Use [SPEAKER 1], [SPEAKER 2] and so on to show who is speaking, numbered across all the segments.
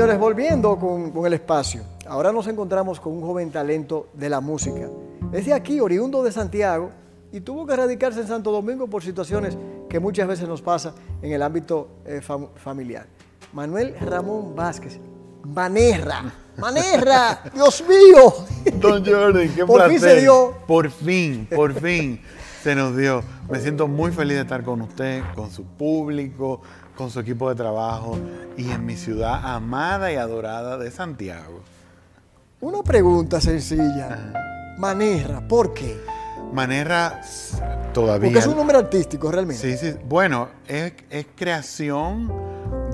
[SPEAKER 1] Señores, volviendo con, con el espacio, ahora nos encontramos con un joven talento de la música. Es de aquí, oriundo de Santiago, y tuvo que radicarse en Santo Domingo por situaciones que muchas veces nos pasa en el ámbito eh, fam- familiar. Manuel Ramón Vázquez, Manerra, Manerra, Dios mío.
[SPEAKER 2] Don Jordi, qué
[SPEAKER 1] Por
[SPEAKER 2] placer.
[SPEAKER 1] fin se dio.
[SPEAKER 2] Por fin, por fin se nos dio. Me siento muy feliz de estar con usted, con su público, con su equipo de trabajo y en mi ciudad amada y adorada de Santiago.
[SPEAKER 1] Una pregunta sencilla. Manerra, ¿por qué?
[SPEAKER 2] Manera s- todavía.
[SPEAKER 1] Porque es un nombre artístico realmente.
[SPEAKER 2] Sí, sí. Bueno, es, es creación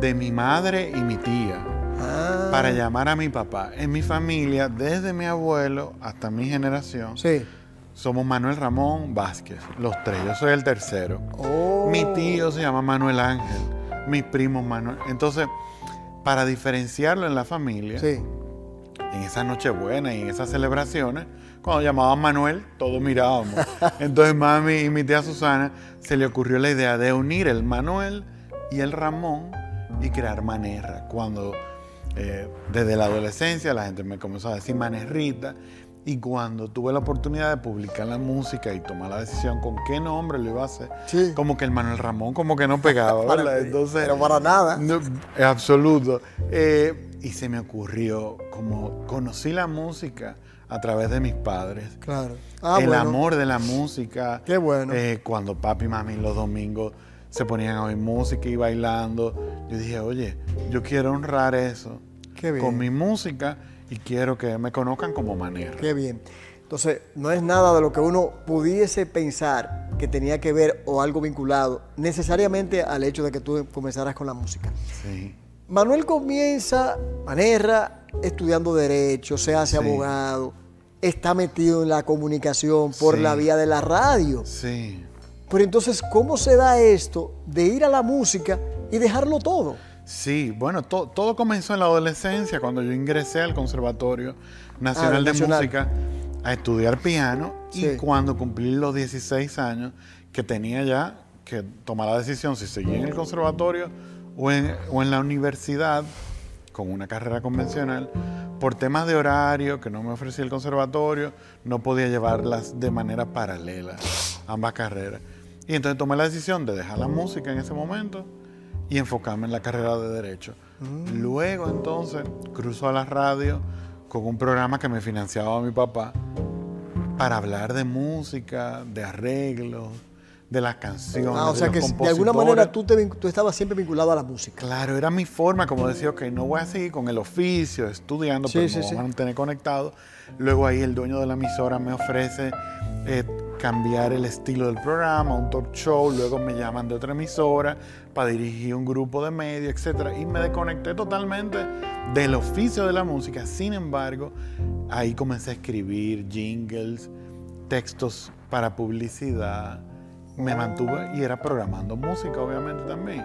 [SPEAKER 2] de mi madre y mi tía.
[SPEAKER 1] Ah,
[SPEAKER 2] para llamar a mi papá. En mi familia, desde mi abuelo hasta mi generación,
[SPEAKER 1] Sí.
[SPEAKER 2] somos Manuel Ramón Vázquez, los tres. Yo soy el tercero.
[SPEAKER 1] Oh.
[SPEAKER 2] Mi tío se llama Manuel Ángel, mis primos Manuel. Entonces, para diferenciarlo en la familia,
[SPEAKER 1] Sí.
[SPEAKER 2] en esa Nochebuena y en esas celebraciones, cuando llamaban Manuel, todos mirábamos. Entonces, mami y mi tía Susana se le ocurrió la idea de unir el Manuel y el Ramón y crear Manerra. Cuando eh, desde la adolescencia la gente me comenzó a decir Manerrita. Y cuando tuve la oportunidad de publicar la música y tomar la decisión con qué nombre lo iba a hacer,
[SPEAKER 1] Sí.
[SPEAKER 2] como que el Manuel Ramón como que no pegaba, ¿verdad? Entonces,
[SPEAKER 1] pero para nada.
[SPEAKER 2] no, absoluto. Eh, y se me ocurrió, como conocí la música a través de mis padres,
[SPEAKER 1] Claro. Ah,
[SPEAKER 2] el
[SPEAKER 1] bueno.
[SPEAKER 2] amor de la música.
[SPEAKER 1] Qué bueno.
[SPEAKER 2] eh, cuando papi y mami los domingos se ponían a oír música y bailando, yo dije, oye, yo quiero honrar eso
[SPEAKER 1] Qué bien.
[SPEAKER 2] con mi música y quiero que me conozcan como manera.
[SPEAKER 1] Qué bien. Entonces, no es nada de lo que uno pudiese pensar que tenía que ver o algo vinculado necesariamente al hecho de que tú comenzaras con la música.
[SPEAKER 2] Sí.
[SPEAKER 1] Manuel comienza, Manerra, estudiando Derecho, se hace
[SPEAKER 2] Sí.
[SPEAKER 1] abogado, está metido en la comunicación por
[SPEAKER 2] Sí.
[SPEAKER 1] la vía de la radio.
[SPEAKER 2] Sí.
[SPEAKER 1] Pero entonces, ¿cómo se da esto de ir a la música y dejarlo todo?
[SPEAKER 2] Sí, bueno, to- todo comenzó en la adolescencia, cuando yo ingresé al Conservatorio Nacional
[SPEAKER 1] Ah,
[SPEAKER 2] de
[SPEAKER 1] Nacional.
[SPEAKER 2] Música a estudiar piano
[SPEAKER 1] Sí.
[SPEAKER 2] y cuando cumplí los 16 años, que tenía ya que tomar la decisión si seguía en el conservatorio o en, o en la universidad con una carrera convencional, por temas de horario que no me ofrecía el conservatorio, no podía llevarlas de manera paralela, ambas carreras. Y entonces tomé la decisión de dejar la música en ese momento y enfocarme en la carrera de Derecho. Luego entonces cruzo a la radio con un programa que me financiaba mi papá para hablar de música, de arreglos, de las canciones.
[SPEAKER 1] Ah, o
[SPEAKER 2] de
[SPEAKER 1] sea
[SPEAKER 2] los
[SPEAKER 1] que de alguna manera tú, te, tú estabas siempre vinculado a la música.
[SPEAKER 2] Claro, era mi forma, como decía, ok, no voy a seguir con el oficio, estudiando,
[SPEAKER 1] Sí,
[SPEAKER 2] pero
[SPEAKER 1] sí,
[SPEAKER 2] me voy
[SPEAKER 1] sí.
[SPEAKER 2] a mantener conectado. Luego ahí el dueño de la emisora me ofrece eh, cambiar el estilo del programa, un talk show, luego me llaman de otra emisora para dirigir un grupo de medios, etc. Y me desconecté totalmente del oficio de la música. Sin embargo, ahí comencé a escribir jingles, textos para publicidad. Me mantuve y era programando música, obviamente, también.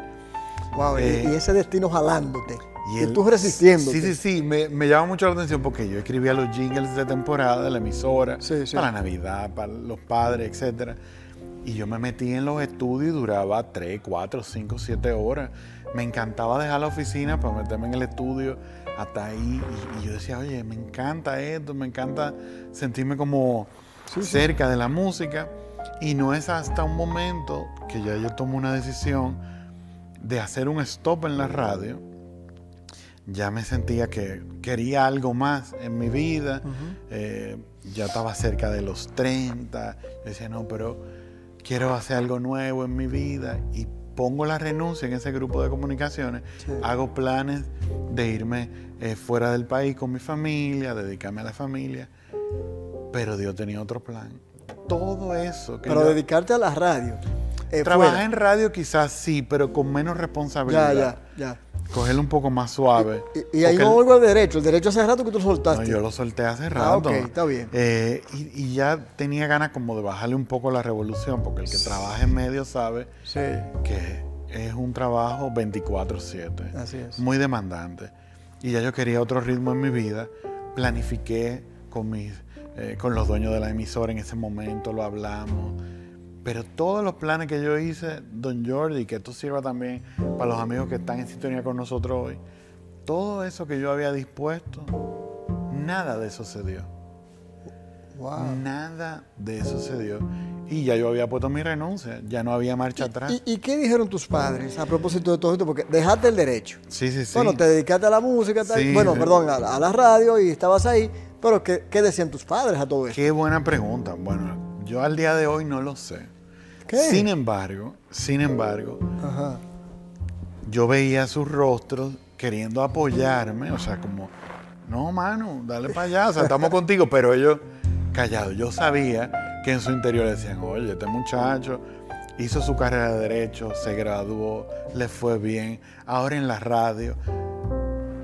[SPEAKER 1] Wow, y-
[SPEAKER 2] Eh,
[SPEAKER 1] y, ese destino jalándote. Y,
[SPEAKER 2] el-
[SPEAKER 1] tú resistiendo.
[SPEAKER 2] Sí, sí, sí. Me, me llama mucho la atención porque yo escribía los jingles de temporada de la emisora,
[SPEAKER 1] Sí, sí.
[SPEAKER 2] para Navidad, para los padres, etc. Y yo me metí en los estudios y duraba 3, 4, 5, 7 horas. Me encantaba dejar la oficina para meterme en el estudio hasta ahí. Y, y yo decía, oye, me encanta esto, me encanta sentirme como cerca de la música. Y no es hasta un momento que ya yo tomo una decisión de hacer un stop en la radio ya me sentía que quería algo más en mi vida. Eh, ya estaba cerca de los 30. Yo decía, no, pero quiero hacer algo nuevo en mi vida. Y pongo la renuncia en ese grupo de comunicaciones.
[SPEAKER 1] Sí.
[SPEAKER 2] Hago planes de irme eh, fuera del país con mi familia, dedicarme a la familia. Pero Dios tenía otro plan. Todo eso que
[SPEAKER 1] Pero
[SPEAKER 2] yo-
[SPEAKER 1] dedicarte a la radio. Eh,
[SPEAKER 2] Trabajar
[SPEAKER 1] fuera.
[SPEAKER 2] en radio quizás sí, pero con menos
[SPEAKER 1] Ya,
[SPEAKER 2] responsabilidad.
[SPEAKER 1] ya, ya.
[SPEAKER 2] Cogerlo un poco más suave.
[SPEAKER 1] Y, y ahí no
[SPEAKER 2] el-
[SPEAKER 1] oigo el derecho. El derecho hace rato que tú lo
[SPEAKER 2] no,
[SPEAKER 1] soltaste.
[SPEAKER 2] yo lo solté hace rato.
[SPEAKER 1] Ah, ok, está bien.
[SPEAKER 2] Eh, y, y ya tenía ganas como de bajarle un poco la revolución, porque el que trabaja en medio sabe
[SPEAKER 1] Sí.
[SPEAKER 2] que es un trabajo 24/7.
[SPEAKER 1] Así es.
[SPEAKER 2] Muy demandante. Y ya yo quería otro ritmo en mi vida. Planifiqué con, mis, eh, con los dueños de la emisora en ese momento, lo hablamos. Pero todos los planes que yo hice, don Jordi, que esto sirva también para los amigos que están en sintonía con nosotros hoy, todo eso que yo había dispuesto, nada de eso se dio.
[SPEAKER 1] Wow.
[SPEAKER 2] Nada de eso se dio. Y ya yo había puesto mi renuncia, ya no había marcha atrás.
[SPEAKER 1] ¿Y, y qué dijeron tus padres a propósito de todo esto? Porque dejaste el derecho.
[SPEAKER 2] sí, sí, sí.
[SPEAKER 1] Bueno, te dedicaste a la música, tal-
[SPEAKER 2] Sí,
[SPEAKER 1] bueno,
[SPEAKER 2] sí.
[SPEAKER 1] perdón, a, a la radio y estabas ahí, pero ¿qué, qué decían tus padres a todo esto?
[SPEAKER 2] Qué buena pregunta. Bueno, yo al día de hoy no lo sé.
[SPEAKER 1] ¿Qué?
[SPEAKER 2] Sin embargo, sin embargo,
[SPEAKER 1] Ajá.
[SPEAKER 2] yo veía sus rostros queriendo apoyarme, o sea, como, no, mano, dale para allá, o sea, estamos contigo, pero ellos callados. Yo sabía que en su interior decían, oye, este muchacho hizo su carrera de derecho, se graduó, le fue bien, ahora en la radio,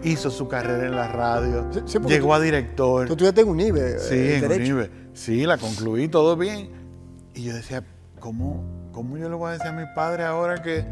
[SPEAKER 2] hizo su carrera en la radio,
[SPEAKER 1] Sí, sí, porque
[SPEAKER 2] llegó
[SPEAKER 1] tú-
[SPEAKER 2] a director.
[SPEAKER 1] Tú estudiaste en UNIBE,
[SPEAKER 2] Sí,
[SPEAKER 1] eh,
[SPEAKER 2] en
[SPEAKER 1] Derecho.
[SPEAKER 2] Unive. Sí, la concluí, todo bien. Y yo decía, ¿cómo, cómo yo le voy a decir a mi padre ahora que,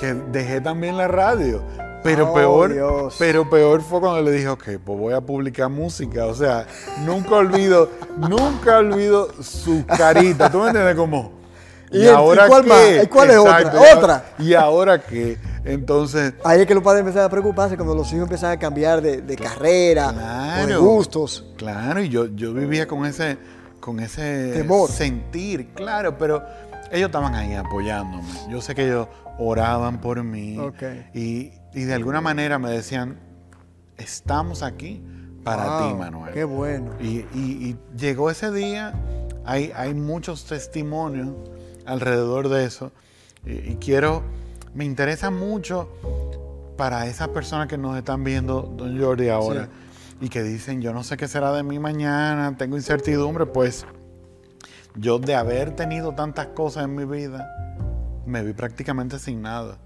[SPEAKER 2] que dejé también la radio? Pero
[SPEAKER 1] Oh,
[SPEAKER 2] peor,
[SPEAKER 1] Dios.
[SPEAKER 2] pero peor fue cuando le dije, ok, pues voy a publicar música. O sea, nunca olvido, nunca olvido su carita. ¿Tú me entiendes? Como,
[SPEAKER 1] ¿Y el- y cuál
[SPEAKER 2] qué?
[SPEAKER 1] ¿Y cuál es otra? ¿Otra?
[SPEAKER 2] ¿Y ahora qué? Entonces,
[SPEAKER 1] Ahí es que los padres empiezan a preocuparse cuando los hijos empiezan a cambiar de, de carrera o de
[SPEAKER 2] Claro.
[SPEAKER 1] gustos.
[SPEAKER 2] Claro, y yo, yo vivía con ese, con ese
[SPEAKER 1] Temor.
[SPEAKER 2] sentir, claro, pero ellos estaban ahí apoyándome. Yo sé que ellos oraban por mí
[SPEAKER 1] Ok.
[SPEAKER 2] y, y de alguna manera me decían, estamos aquí para
[SPEAKER 1] Wow,
[SPEAKER 2] ti, Manuel.
[SPEAKER 1] Qué bueno.
[SPEAKER 2] Y, y- y llegó ese día, hay, hay muchos testimonios alrededor de eso. Y quiero, me interesa mucho para esas personas que nos están viendo, don Jordi, ahora, y que dicen, yo no sé qué será de mí mañana, tengo incertidumbre, pues yo de haber tenido tantas cosas en mi vida, me vi prácticamente sin nada.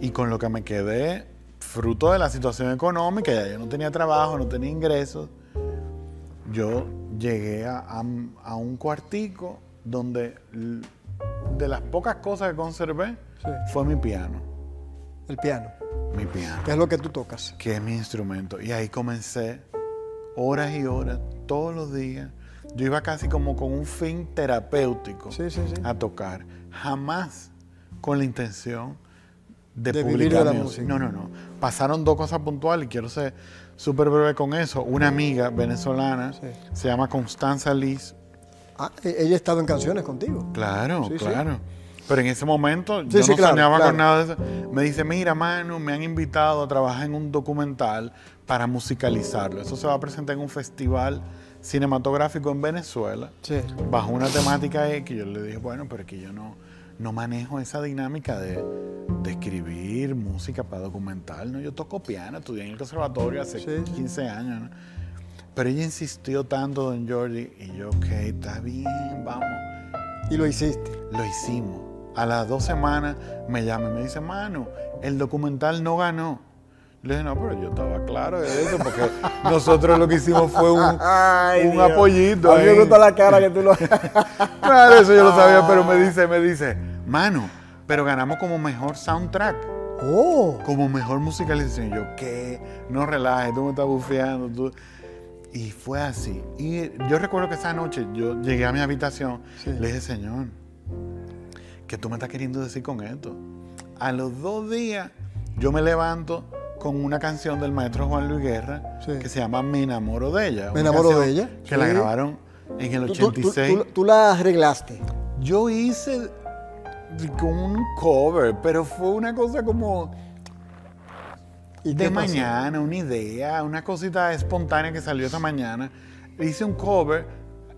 [SPEAKER 2] Y con lo que me quedé, fruto de la situación económica, ya yo no tenía trabajo, no tenía ingresos, yo llegué a, a- a un cuartico donde de las pocas cosas que conservé
[SPEAKER 1] Sí.
[SPEAKER 2] fue mi piano,
[SPEAKER 1] El piano,
[SPEAKER 2] mi piano,
[SPEAKER 1] que es lo que tú tocas.
[SPEAKER 2] que es mi instrumento. Y ahí comencé horas y horas, todos los días. Yo iba casi como con un fin terapéutico
[SPEAKER 1] Sí, sí,
[SPEAKER 2] a tocar, jamás con la intención de,
[SPEAKER 1] De
[SPEAKER 2] publicar
[SPEAKER 1] la música.
[SPEAKER 2] No, no, no. Pasaron dos cosas puntuales y quiero ser súper breve con eso. Una amiga venezolana se llama Constanza Liz.
[SPEAKER 1] Ah, e- ella ha estado en canciones contigo.
[SPEAKER 2] Claro, claro. Pero en ese momento
[SPEAKER 1] Sí,
[SPEAKER 2] yo
[SPEAKER 1] sí,
[SPEAKER 2] no
[SPEAKER 1] claro,
[SPEAKER 2] soñaba
[SPEAKER 1] claro.
[SPEAKER 2] con nada de eso. Me dice, mira, Manu, me han invitado a trabajar en un documental para musicalizarlo. Eso se va a presentar en un festival cinematográfico en Venezuela.
[SPEAKER 1] Sí.
[SPEAKER 2] bajo una temática X, yo le dije, bueno, pero es que yo no, no manejo esa dinámica de, de escribir música para documental, ¿no? Yo toco piano, estudié en el conservatorio hace
[SPEAKER 1] Sí, sí.
[SPEAKER 2] 15 años, ¿no? Pero ella insistió tanto, don Jordi, y yo, ok, está bien, vamos.
[SPEAKER 1] Y lo hiciste.
[SPEAKER 2] Lo hicimos. A las dos semanas me llama y me dice, Manu, el documental no ganó. Le dije, no, pero yo estaba claro de eso, porque nosotros lo que hicimos fue un,
[SPEAKER 1] Ay,
[SPEAKER 2] un apoyito.
[SPEAKER 1] A mí me gusta la cara que tú lo...
[SPEAKER 2] Claro, eso yo lo sabía, pero me dice, me dice, mano, pero ganamos como mejor soundtrack,
[SPEAKER 1] oh.
[SPEAKER 2] como mejor musicalización. Yo, ¿qué? No relajes, tú me estás bufeando. Tú. Y fue así. Y yo recuerdo que esa noche yo llegué a mi habitación,
[SPEAKER 1] Sí.
[SPEAKER 2] le dije, Señor, ¿qué tú me estás queriendo decir con esto? A los dos días yo me levanto con una canción del maestro Juan Luis Guerra
[SPEAKER 1] Sí.
[SPEAKER 2] que se llama Me enamoro de ella.
[SPEAKER 1] Me enamoro de ella,
[SPEAKER 2] Que la grabaron en el
[SPEAKER 1] Tú, tú- tú-
[SPEAKER 2] 86.
[SPEAKER 1] tú- tú la arreglaste.
[SPEAKER 2] Yo hice con un cover, pero fue una cosa como
[SPEAKER 1] ¿Y
[SPEAKER 2] de mañana, una idea, una cosita espontánea que salió esa mañana. Hice un cover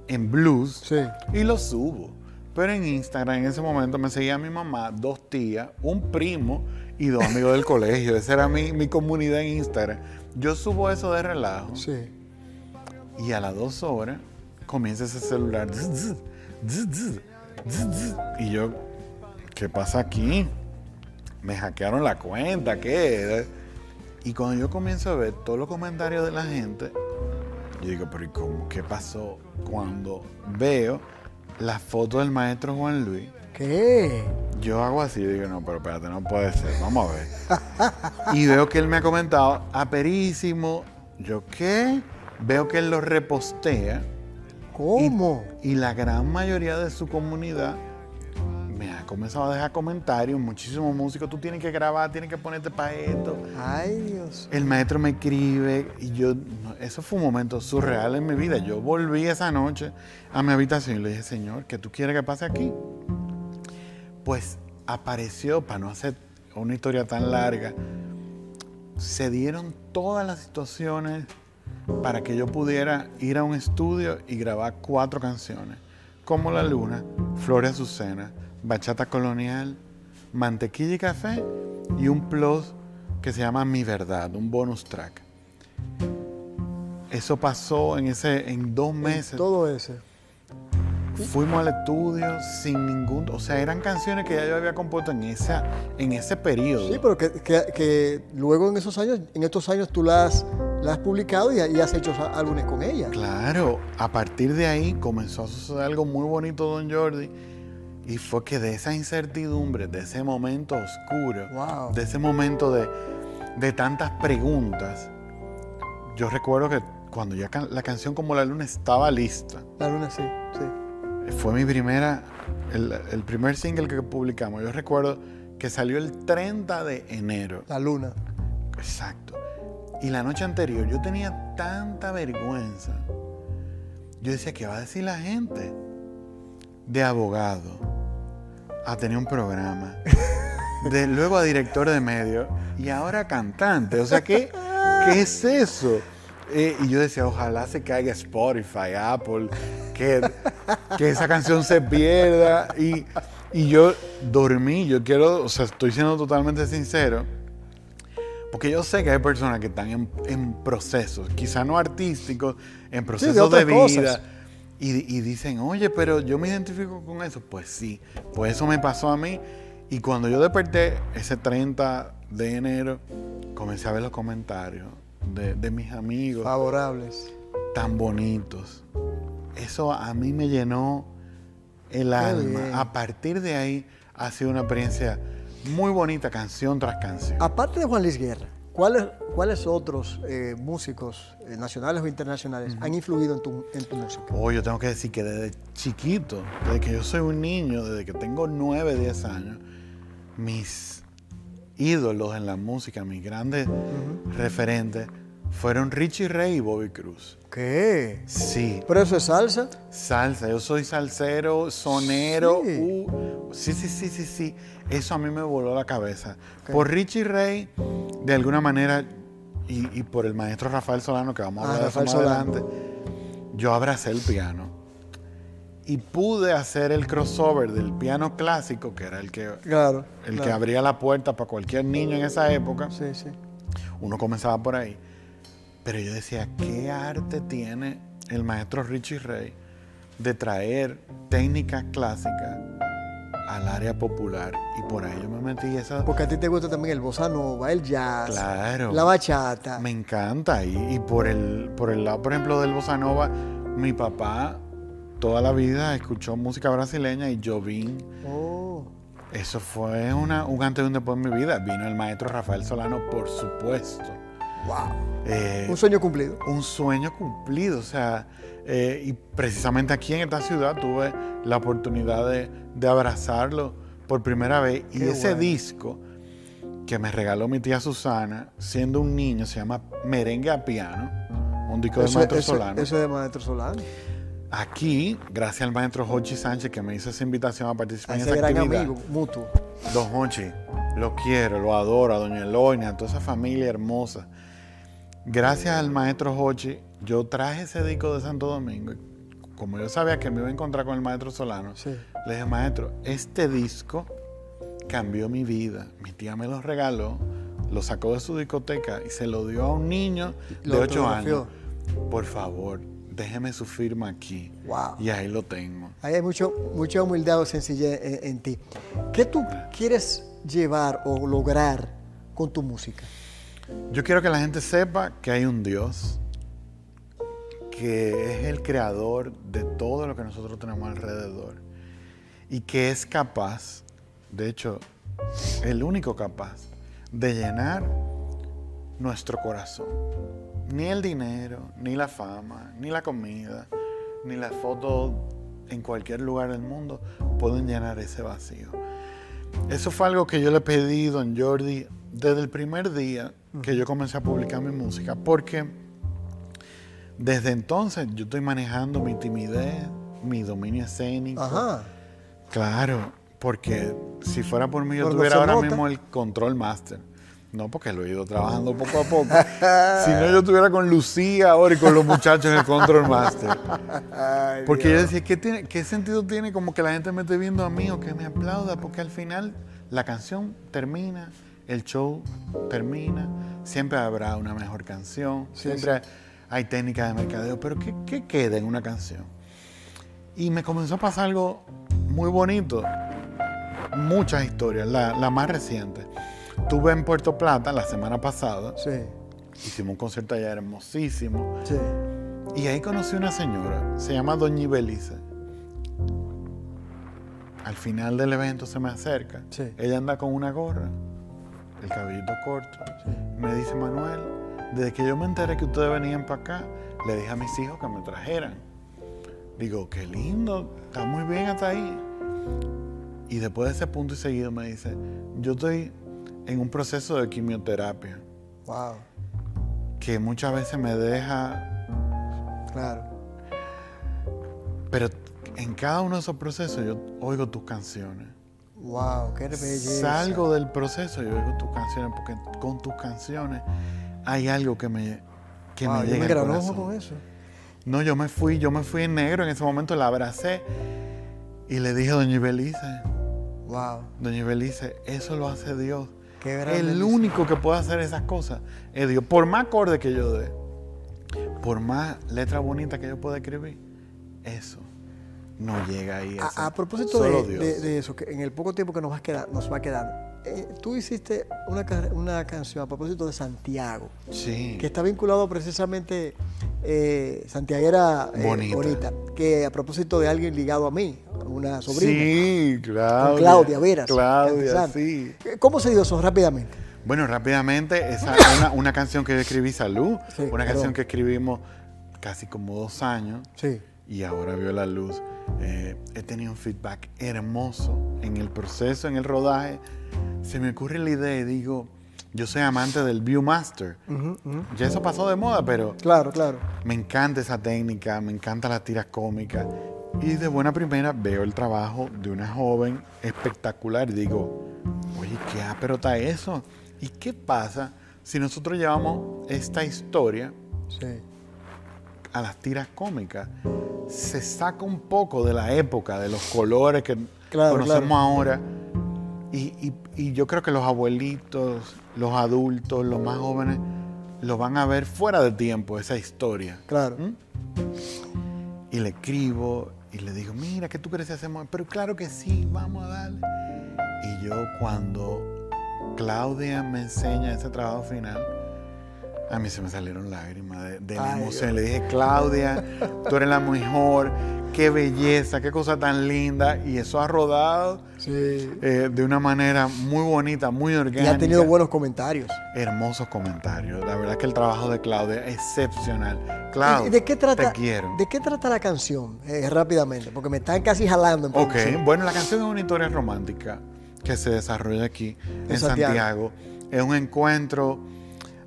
[SPEAKER 2] en blues
[SPEAKER 1] Sí.
[SPEAKER 2] y lo subo. Pero en Instagram en ese momento me seguía mi mamá, dos tías, un primo y dos amigos del colegio. Esa era mi, mi comunidad en Instagram. Yo subo eso de relajo
[SPEAKER 1] Sí.
[SPEAKER 2] y a las dos horas comienza ese celular. zzz, zzz, zzz. Y yo, ¿qué pasa aquí? Me hackearon la cuenta, ¿qué? Y cuando yo comienzo a ver todos los comentarios de la gente, yo digo, pero ¿y cómo? ¿Qué pasó? Cuando veo la foto del maestro Juan Luis,
[SPEAKER 1] ¿Qué?
[SPEAKER 2] yo hago así, digo, no, pero espérate, no puede ser, vamos a ver. y veo que él me ha comentado, aperísimo, yo qué, veo que él lo repostea
[SPEAKER 1] ¿Cómo?
[SPEAKER 2] y la gran mayoría de su comunidad me ha comenzado a dejar comentarios, muchísimos músicos, tú tienes que grabar, tienes que ponerte para esto.
[SPEAKER 1] Ay, Dios.
[SPEAKER 2] El maestro me escribe y yo, eso fue un momento surreal en mi vida. Yo volví esa noche a mi habitación y le dije, Señor, ¿qué tú quieres que pase aquí? Pues apareció, para no hacer una historia tan larga, se dieron todas las situaciones para que yo pudiera ir a un estudio y grabar cuatro canciones, como La Luna, Flores Azucena, Bachata Colonial, Mantequilla y Café y un plus que se llama Mi Verdad, un bonus track. Eso pasó en, ese, en dos meses.
[SPEAKER 1] Todo ese.
[SPEAKER 2] Fuimos al estudio sin ningún... O sea, eran canciones que ya yo había compuesto en, esa, en ese periodo.
[SPEAKER 1] Sí, pero que, que- que luego en esos años, en estos años tú la has, la has publicado y, y has hecho álbumes con ella.
[SPEAKER 2] Claro, a partir de ahí comenzó a suceder algo muy bonito, don Jordi, y fue que de esa incertidumbre, de ese momento oscuro,
[SPEAKER 1] Wow.
[SPEAKER 2] de ese momento de, de tantas preguntas, yo recuerdo que cuando ya can- la canción como la luna estaba lista,
[SPEAKER 1] La luna sí, sí.
[SPEAKER 2] fue mi primera, el, el primer single que publicamos, yo recuerdo que salió el 30 de enero.
[SPEAKER 1] La luna.
[SPEAKER 2] Exacto. Y la noche anterior yo tenía tanta vergüenza. Yo decía, ¿qué va a decir la gente? De abogado a tener un programa. De, luego a director de medio y ahora cantante. O sea, ¿qué, qué es eso? Eh, y yo decía, ojalá se caiga Spotify, Apple, que, que esa canción se pierda. Y, y yo dormí, yo quiero, o sea, estoy siendo totalmente sincero. Porque yo sé que hay personas que están en, en procesos, quizá no artísticos, en procesos de, vida. Y, y dicen, oye, pero yo me identifico con eso. Pues sí, pues eso me pasó a mí. Y cuando yo desperté ese 30 de enero, comencé a ver los comentarios de, de mis amigos
[SPEAKER 1] Favorables.
[SPEAKER 2] tan bonitos. Eso a mí me llenó el alma.
[SPEAKER 1] bien.
[SPEAKER 2] A partir de ahí ha sido una experiencia muy bonita, canción tras canción.
[SPEAKER 1] Aparte de Juan Luis Guerra, ¿cuáles, cuáles otros eh, músicos eh, nacionales o internacionales han influido en tu, en tu música?
[SPEAKER 2] Oh, yo tengo que decir que desde chiquito, desde que yo soy un niño, desde que tengo 9, 10 años, mis ídolos en la música, mis grandes referentes, fueron Richie Ray y Bobby Cruz.
[SPEAKER 1] ¿Qué?
[SPEAKER 2] Sí,
[SPEAKER 1] ¿Pero eso es salsa?
[SPEAKER 2] salsa, yo soy salsero, sonero,
[SPEAKER 1] Sí.
[SPEAKER 2] uh, sí, sí, sí, sí, sí. Eso a mí me voló la cabeza. Por Richie Ray, de alguna manera, y, y por el maestro Rafael Solano, que vamos a
[SPEAKER 1] Ah,
[SPEAKER 2] hablar de
[SPEAKER 1] Rafael
[SPEAKER 2] más
[SPEAKER 1] Solano.
[SPEAKER 2] adelante, yo abracé el piano. Y pude hacer el crossover del piano clásico, que era el que,
[SPEAKER 1] Claro.
[SPEAKER 2] el que
[SPEAKER 1] claro.
[SPEAKER 2] abría la puerta para cualquier niño en esa época.
[SPEAKER 1] Sí, sí.
[SPEAKER 2] Uno comenzaba por ahí. Pero yo decía, ¿qué arte tiene el maestro Richie Ray de traer técnicas clásicas al área popular? Y por ahí yo me metí esa...
[SPEAKER 1] Porque a ti te gusta también el bossa nova, el jazz,
[SPEAKER 2] Claro.
[SPEAKER 1] la bachata.
[SPEAKER 2] Me encanta. Y, y por, el, por el lado, por ejemplo, del bossa nova, mi papá toda la vida escuchó música brasileña y yo vine
[SPEAKER 1] Oh,
[SPEAKER 2] Eso fue una, un antes y un después en mi vida. Vino el maestro Rafael Solano, por supuesto.
[SPEAKER 1] Wow.
[SPEAKER 2] Eh,
[SPEAKER 1] Un sueño cumplido.
[SPEAKER 2] un sueño cumplido. O sea, eh, y precisamente aquí en esta ciudad tuve la oportunidad de, de abrazarlo por primera vez. Y
[SPEAKER 1] Qué
[SPEAKER 2] ese
[SPEAKER 1] bueno.
[SPEAKER 2] disco que me regaló mi tía Susana, siendo un niño, se llama Merengue a Piano, un disco
[SPEAKER 1] Eso,
[SPEAKER 2] maestro
[SPEAKER 1] eso-
[SPEAKER 2] Solano.
[SPEAKER 1] eso es de Maestro Solano.
[SPEAKER 2] Aquí, gracias al maestro Jochi Sánchez que me hizo esa invitación a participar
[SPEAKER 1] A
[SPEAKER 2] en
[SPEAKER 1] ese
[SPEAKER 2] esa
[SPEAKER 1] gran
[SPEAKER 2] actividad.
[SPEAKER 1] amigo mutuo.
[SPEAKER 2] Don Hochi, lo quiero, lo adoro, a Doña Eloina, a toda esa familia hermosa. Gracias al maestro Hochi, yo traje ese disco de Santo Domingo. Como yo sabía que me iba a encontrar con el maestro Solano,
[SPEAKER 1] Sí.
[SPEAKER 2] le dije, maestro, este disco cambió mi vida. Mi tía me lo regaló, lo sacó de su discoteca y se lo dio a un niño de 8 años. Por favor, déjeme su firma aquí.
[SPEAKER 1] Wow.
[SPEAKER 2] Y ahí lo tengo.
[SPEAKER 1] Ahí hay mucho, mucha humildad o sencillez en, en ti. ¿Qué tú quieres llevar o lograr con tu música?
[SPEAKER 2] Yo quiero que la gente sepa que hay un Dios que es el creador de todo lo que nosotros tenemos alrededor y que es capaz, de hecho, el único capaz de llenar nuestro corazón. Ni el dinero, ni la fama, ni la comida, ni la foto en cualquier lugar del mundo pueden llenar ese vacío. Eso fue algo que yo le pedí a don Jordi desde el primer día que yo comencé a publicar mi música, porque desde entonces yo estoy manejando mi timidez, mi dominio escénico.
[SPEAKER 1] Ajá.
[SPEAKER 2] Claro, porque si fuera por mí yo tuviera ahora
[SPEAKER 1] nota.
[SPEAKER 2] mismo el control master. No, porque lo he ido trabajando poco a poco. si no, yo estuviera con Lucía ahora y con los muchachos en el control master.
[SPEAKER 1] Ay,
[SPEAKER 2] Porque
[SPEAKER 1] Dios.
[SPEAKER 2] yo decía, ¿qué, tiene, ¿qué sentido tiene como que la gente me esté viendo a mí o que me aplauda? Porque al final la canción termina, el show termina, siempre habrá una mejor canción,
[SPEAKER 1] Sí,
[SPEAKER 2] siempre hay técnicas de mercadeo, pero ¿qué, ¿qué queda en una canción? Y me comenzó a pasar algo muy bonito, muchas historias, la, la más reciente. Estuve en Puerto Plata la semana pasada,
[SPEAKER 1] Sí,
[SPEAKER 2] hicimos un concierto allá hermosísimo.
[SPEAKER 1] sí.
[SPEAKER 2] Y ahí conocí una señora, se llama Doña Ibelice. Al final del evento se me acerca.
[SPEAKER 1] Sí.
[SPEAKER 2] Ella anda con una gorra, el cabellito corto. Me dice, Manuel, desde que yo me enteré que ustedes venían para acá, le dije a mis hijos que me trajeran. Digo, qué lindo, está muy bien hasta ahí. Y después de ese punto y seguido me dice, yo estoy en un proceso de quimioterapia
[SPEAKER 1] Wow,
[SPEAKER 2] que muchas veces me deja
[SPEAKER 1] claro.
[SPEAKER 2] Pero en cada uno de esos procesos yo oigo tus canciones.
[SPEAKER 1] Wow, qué belleza.
[SPEAKER 2] Salgo del proceso y oigo tus canciones porque con tus canciones hay algo que me, que
[SPEAKER 1] Wow,
[SPEAKER 2] me
[SPEAKER 1] yo
[SPEAKER 2] llega
[SPEAKER 1] me
[SPEAKER 2] al
[SPEAKER 1] con eso.
[SPEAKER 2] No, yo me fui, yo me fui en negro en ese momento, la abracé y le dije a Doña Ibelice,
[SPEAKER 1] Wow,
[SPEAKER 2] Doña Ibelice, eso lo hace Dios.
[SPEAKER 1] qué grande.
[SPEAKER 2] El único que puede hacer esas cosas es Dios. Por más acorde que yo dé, por más letra bonita que yo pueda escribir, eso no llega ahí.
[SPEAKER 1] A, a propósito de,
[SPEAKER 2] Dios.
[SPEAKER 1] de- de eso, que en el poco tiempo que nos va, a quedar, nos va quedando, eh, tú hiciste una, una canción a propósito de Santiago,
[SPEAKER 2] Sí.
[SPEAKER 1] que está vinculado precisamente, eh, santiaguera eh,
[SPEAKER 2] Bonita.
[SPEAKER 1] bonita, que a propósito de alguien ligado a mí, a una sobrina,
[SPEAKER 2] Sí, Claudia.
[SPEAKER 1] Claudia Veras.
[SPEAKER 2] Claudia, sí.
[SPEAKER 1] Eh, ¿Cómo se dio eso rápidamente?
[SPEAKER 2] Bueno, rápidamente, esa es una, una canción que yo escribí, Salud,
[SPEAKER 1] Sí,
[SPEAKER 2] una canción que escribimos casi como dos años
[SPEAKER 1] Sí,
[SPEAKER 2] y ahora vio la luz. Eh, he tenido un feedback hermoso en el proceso, en el rodaje. Se me ocurre la idea y digo, yo soy amante del Viewmaster.
[SPEAKER 1] Ujú, ujú.
[SPEAKER 2] Ya eso pasó de moda, pero
[SPEAKER 1] claro, claro.
[SPEAKER 2] me encanta esa técnica, me encantan las tiras cómicas. Y de buena primera veo el trabajo de una joven espectacular y digo, oye, qué ápero está eso. ¿Y qué pasa si nosotros llevamos esta historia
[SPEAKER 1] Sí,
[SPEAKER 2] a las tiras cómicas? Se saca un poco de la época, de los colores que
[SPEAKER 1] Claro,
[SPEAKER 2] conocemos
[SPEAKER 1] claro.
[SPEAKER 2] ahora. Y, y- y yo creo que los abuelitos, los adultos, los más jóvenes, lo van a ver fuera de tiempo, esa historia.
[SPEAKER 1] claro.
[SPEAKER 2] ¿Mm? Y le escribo y le digo, mira, ¿qué tú crees si hacemos? Pero claro que sí, vamos a darle. Y yo cuando Claudia me enseña ese trabajo final, a mí se me salieron lágrimas de, de la
[SPEAKER 1] Ay,
[SPEAKER 2] emoción. Le dije, Claudia, tú eres la mejor, qué belleza, qué cosa tan linda. Y eso ha rodado
[SPEAKER 1] Sí.
[SPEAKER 2] eh, de una manera muy bonita, muy
[SPEAKER 1] Y
[SPEAKER 2] orgánica.
[SPEAKER 1] ha tenido buenos comentarios.
[SPEAKER 2] Hermosos comentarios. La verdad que el trabajo de Claudia es excepcional. Claudia,
[SPEAKER 1] ¿Y ¿De qué trata,
[SPEAKER 2] te quiero.
[SPEAKER 1] ¿De qué trata la canción? Eh, rápidamente, porque me están casi jalando. en
[SPEAKER 2] Ok, bueno, la canción es una historia romántica que se desarrolla aquí en,
[SPEAKER 1] En
[SPEAKER 2] Santiago.
[SPEAKER 1] Santiago.
[SPEAKER 2] Es un encuentro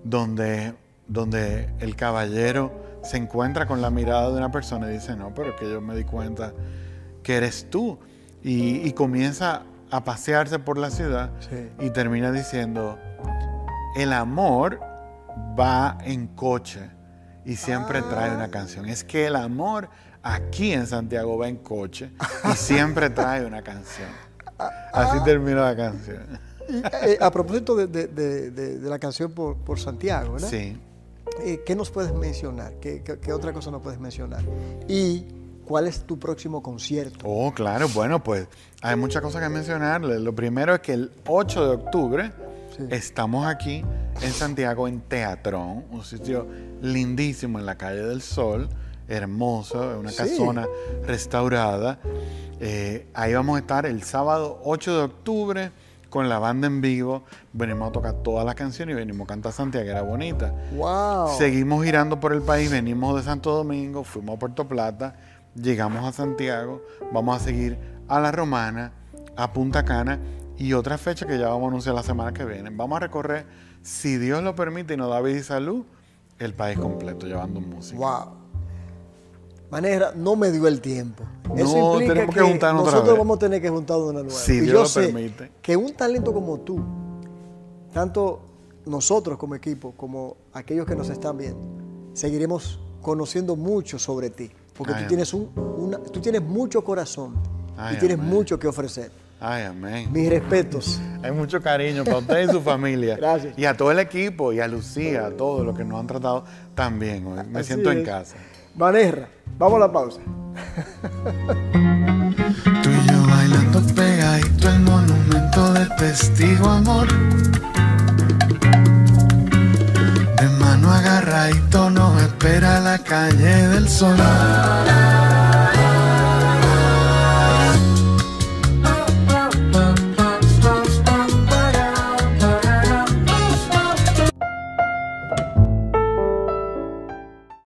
[SPEAKER 2] donde, donde el caballero se encuentra con la mirada de una persona y dice, no, pero que yo me di cuenta que eres tú. Y, y comienza a pasearse por la ciudad
[SPEAKER 1] Sí.
[SPEAKER 2] y termina diciendo, el amor va en coche y siempre trae
[SPEAKER 1] Ah.
[SPEAKER 2] una canción. Es que el amor aquí en Santiago va en coche y siempre trae una canción. Así termina la canción.
[SPEAKER 1] Y, eh, a propósito de, de- de- de- de la canción por, por Santiago, ¿verdad?
[SPEAKER 2] Sí.
[SPEAKER 1] Eh, ¿Qué nos puedes mencionar? ¿Qué, qué- qué otra cosa nos puedes mencionar? ¿Y cuál es tu próximo concierto?
[SPEAKER 2] Oh, claro, bueno, pues hay muchas cosas que mencionarle. Lo primero es que el 8 de octubre
[SPEAKER 1] Sí.
[SPEAKER 2] estamos aquí en Santiago en Teatrón, un sitio lindísimo en la calle del Sol, hermoso, una
[SPEAKER 1] Sí.
[SPEAKER 2] casona restaurada. Eh, ahí vamos a estar el sábado 8 de octubre con la banda en vivo. Venimos a tocar todas las canciones y venimos a cantar Santiaguera Bonita.
[SPEAKER 1] ¡Wow!
[SPEAKER 2] Seguimos girando por el país, venimos de Santo Domingo, fuimos a Puerto Plata, llegamos a Santiago, vamos a seguir a La Romana, a Punta Cana y otra fecha que ya vamos a anunciar la semana que viene. Vamos a recorrer, si Dios lo permite y nos da vida y salud, el país completo llevando música.
[SPEAKER 1] Wow. Manera, no me dio el tiempo. Eso
[SPEAKER 2] No,
[SPEAKER 1] implica
[SPEAKER 2] tenemos que
[SPEAKER 1] que,
[SPEAKER 2] juntarnos otra
[SPEAKER 1] nosotros
[SPEAKER 2] vez.
[SPEAKER 1] vamos a tener que juntarnos una nueva.
[SPEAKER 2] Si
[SPEAKER 1] Y
[SPEAKER 2] Dios
[SPEAKER 1] yo
[SPEAKER 2] lo
[SPEAKER 1] sé
[SPEAKER 2] permite.
[SPEAKER 1] que un talento como tú, tanto nosotros como equipo, como aquellos que nos están viendo, seguiremos conociendo mucho sobre ti. Porque
[SPEAKER 2] Ay,
[SPEAKER 1] tú tienes, un, una- tú tienes mucho corazón
[SPEAKER 2] Ay,
[SPEAKER 1] y tienes
[SPEAKER 2] amén.
[SPEAKER 1] mucho que ofrecer.
[SPEAKER 2] Ay, amén.
[SPEAKER 1] Mis respetos.
[SPEAKER 2] Hay mucho cariño para usted y su familia.
[SPEAKER 1] Gracias.
[SPEAKER 2] Y a todo el equipo, y a Lucía, a todos los que nos han tratado también. Me
[SPEAKER 1] Así
[SPEAKER 2] siento en casa.
[SPEAKER 1] Manerra, vamos a la pausa.
[SPEAKER 3] Tú y yo bailando pegadito el monumento del testigo amor. De mano agarradito nos espera la calle del sol.